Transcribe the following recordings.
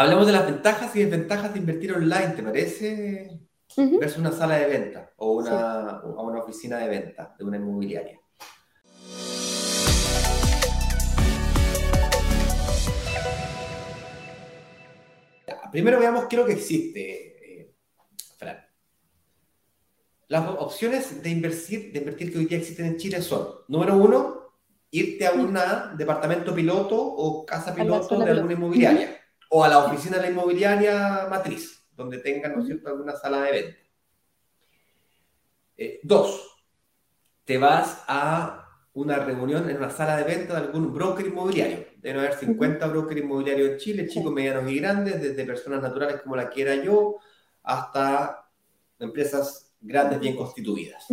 Hablemos de las ventajas y desventajas de invertir online, ¿te parece? Versus una sala de venta o una, una oficina de venta de una inmobiliaria. Primero veamos qué es lo que existe, eh, Fran. Las opciones de invertir, de invertir que hoy día existen en Chile son, número uno, irte a un departamento piloto o casa piloto de alguna inmobiliaria o a la oficina de la inmobiliaria matriz, donde tengan, ¿no cierto?, alguna sala de venta. Eh, dos, te vas a una reunión en una sala de venta de algún broker inmobiliario. Deben haber 50 brokers inmobiliarios en Chile, chicos, medianos y grandes, desde personas naturales como la quiera yo, hasta empresas grandes bien constituidas.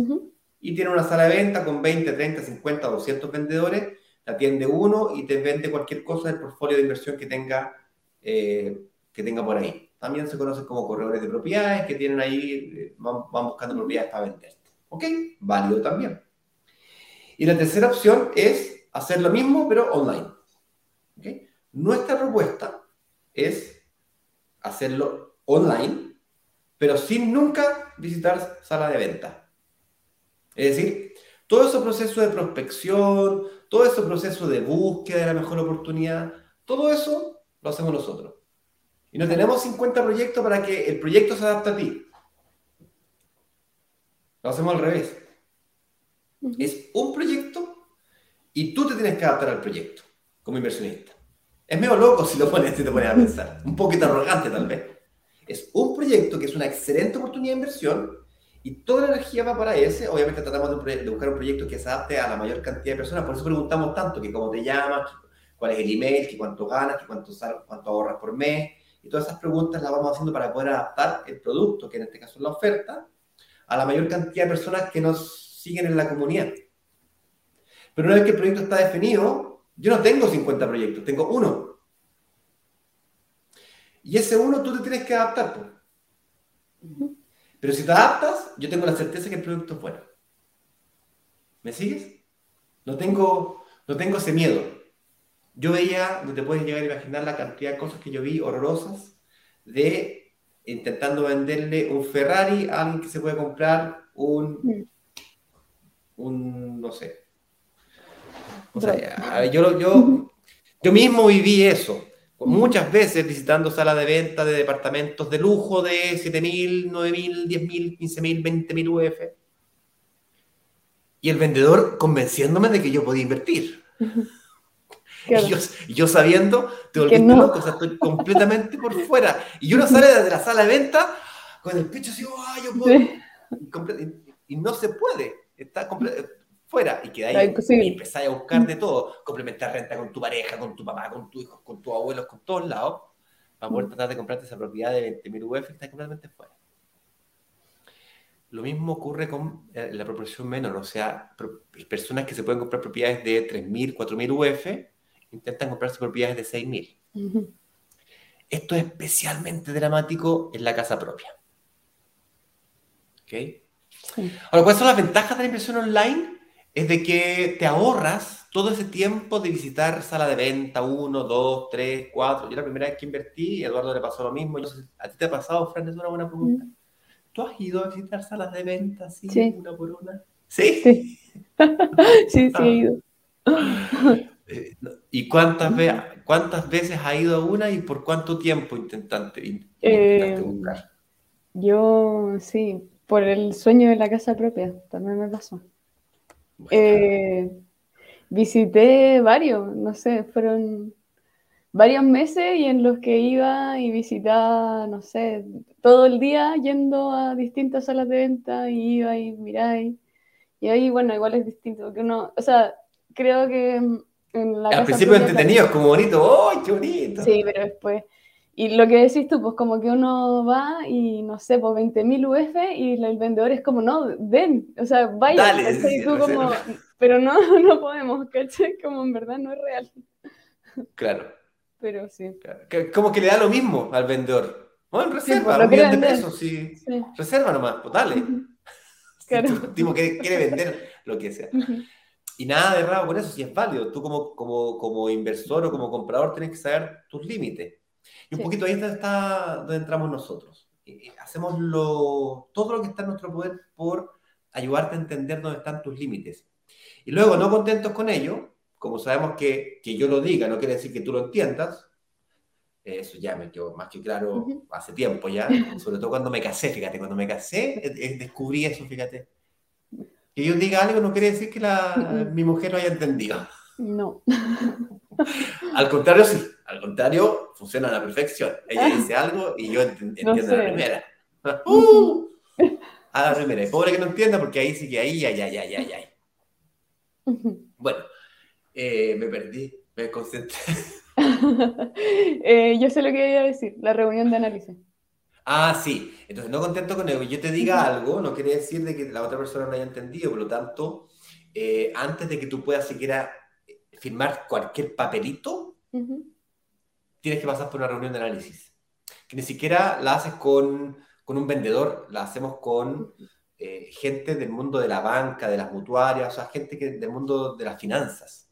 Y tiene una sala de venta con 20, 30, 50, 200 vendedores, te atiende uno y te vende cualquier cosa del portfolio de inversión que tenga eh, que tenga por ahí. También se conocen como corredores de propiedades que tienen ahí, eh, van, buscando propiedades para venderte. ¿Ok? Válido también. Y la tercera opción es hacer lo mismo, pero online. Nuestra propuesta es hacerlo online, pero sin nunca visitar sala de venta. Es decir, todo ese proceso de prospección, todo ese proceso de búsqueda de la mejor oportunidad, todo eso lo hacemos nosotros. Y no tenemos 50 proyectos para que el proyecto se adapte a ti. Lo hacemos al revés. Es un proyecto y tú te tienes que adaptar al proyecto como inversionista. Es medio loco si lo pones, si te pones a pensar. Un poquito arrogante tal vez. Es un proyecto que es una excelente oportunidad de inversión y toda la energía va para ese. Obviamente tratamos de, de buscar un proyecto que se adapte a la mayor cantidad de personas. Por eso preguntamos tanto que cómo te llamas, cuál es el email, que cuánto ganas, que cuánto, cuánto ahorras por mes. Y todas esas preguntas las vamos haciendo para poder adaptar el producto, que en este caso es la oferta, a la mayor cantidad de personas que nos siguen en la comunidad. Pero una vez que el proyecto está definido, yo no tengo 50 proyectos, tengo uno. Y ese uno tú te tienes que adaptar. Pues. Pero si te adaptas, yo tengo la certeza que el producto es bueno. ¿Me sigues? No tengo, no tengo ese miedo. Yo veía, no te puedes llegar a imaginar la cantidad de cosas que yo vi horrorosas de intentando venderle un Ferrari a alguien que se puede comprar un, mm. un no sé. O sea, yo, yo, yo mismo viví eso. Muchas veces visitando salas de venta de departamentos de lujo de 7.000, 9.000, 10.000, 15.000, 20.000 UF. Y el vendedor convenciéndome de que yo podía invertir. Y, yo, sabiendo, te volviste no. loco, o sea, estoy completamente por fuera. Y uno sale desde la sala de venta con el pecho así, ¡ay, yo puedo! Y, no se puede, está fuera. Y queda ahí y empezáis a buscar de todo, complementar renta con tu pareja, con tu papá, con tu hijo, con tus abuelos, con todos lados, para poder tratar de comprarte esa propiedad de 20.000 UF que está completamente fuera. Lo mismo ocurre con eh, la proporción menor, o sea, personas que se pueden comprar propiedades de 3.000, 4.000 UF intentan comprarse propiedades de 6.000. Esto es especialmente dramático en la casa propia. ¿Ok? Ahora, ¿cuáles son las ventajas de la inversión online? Es de que te ahorras todo ese tiempo de visitar sala de venta, uno, dos, tres, cuatro. Yo la primera vez que invertí, Eduardo le pasó lo mismo. ¿A ti te ha pasado, Fran? Es una buena pregunta. ¿Tú has ido a visitar salas de venta así, una por una? Sí. Sí, sí, sí he ido. Eh, ¿Y cuántas, cuántas veces ha ido a una y por cuánto tiempo intentaste, eh, buscar? Yo, sí, por el sueño de la casa propia, también me pasó. Eh, visité varios, no sé, fueron varios meses y en los que iba y visitaba, no sé, todo el día yendo a distintas salas de venta y iba y miraba y, y ahí, bueno, igual es distinto, porque uno, o sea, creo que al principio entretenido, es como bonito, ¡ay, qué bonito! Sí, pero después. Y lo que decís tú, pues como que uno va y no sé, pues 20.000 UF y el vendedor es como, no, ven, o sea, vaya. Dale, tú como, pero no, no podemos, ¿cachai? Como en verdad no es real. Claro. Pero sí. Como que le da lo mismo al vendedor. Bueno, reserva, sí, un millón de pesos, sí. Reserva nomás, pues dale. Claro. tipo quiere, quiere vender lo que sea. Y nada de raro con eso, si es válido. Tú como, como, como inversor o como comprador tienes que saber tus límites. Y un poquito ahí está, donde entramos nosotros. hacemos lo, todo lo que está en nuestro poder por ayudarte a entender dónde están tus límites. Y luego, no contentos con ello, como sabemos que, que yo lo diga no quiere decir que tú lo entiendas, eso ya me quedó más que claro hace tiempo ya, sobre todo cuando me casé, fíjate, cuando me casé eh, eh, descubrí eso, fíjate. Que yo diga algo no quiere decir que la, mi mujer lo haya entendido. No. al contrario, sí, al contrario, funciona a la perfección. Ella dice algo y yo entiendo la primera. ¡Uh! A la primera. Y pobre que no entienda porque ahí sí que ahí, ay, ay, ay, ay, ay. Bueno, eh, me perdí, me concentré. Eh, yo sé lo que iba a decir, la reunión de análisis. Ah, sí. Entonces, no contento con eso. Yo te diga algo, no quiere decir de que la otra persona no haya entendido. Por lo tanto, eh, antes de que tú puedas siquiera firmar cualquier papelito, tienes que pasar por una reunión de análisis. Que ni siquiera la haces con, un vendedor, la hacemos con eh, gente del mundo de la banca, de las mutuarias, o sea, gente que, del mundo de las finanzas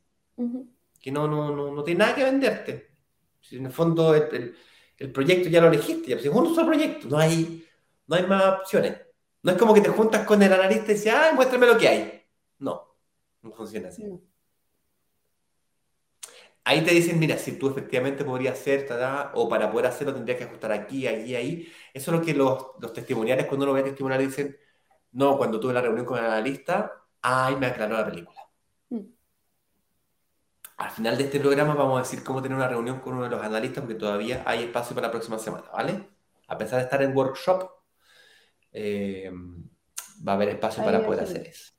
que no, no, no, no tiene nada que venderte. Si en el fondo el, el, proyecto ya lo elegiste, ya, es un solo proyecto, no hay, no hay más opciones. No es como que te juntas con el analista y dices, ah, muéstrame lo que hay. No, no funciona así. Ahí te dicen, mira, si tú efectivamente podrías hacer, o para poder hacerlo tendrías que ajustar aquí, allí, ahí. Eso es lo que los, los testimoniales, cuando uno ve testimoniales, dicen, no, cuando tuve la reunión con el analista, ay, me aclaró la película. Al final de este programa vamos a decir cómo tener una reunión con uno de los analistas, porque todavía hay espacio para la próxima semana, ¿vale? A pesar de estar en workshop, eh, va a haber espacio para poder hacer eso.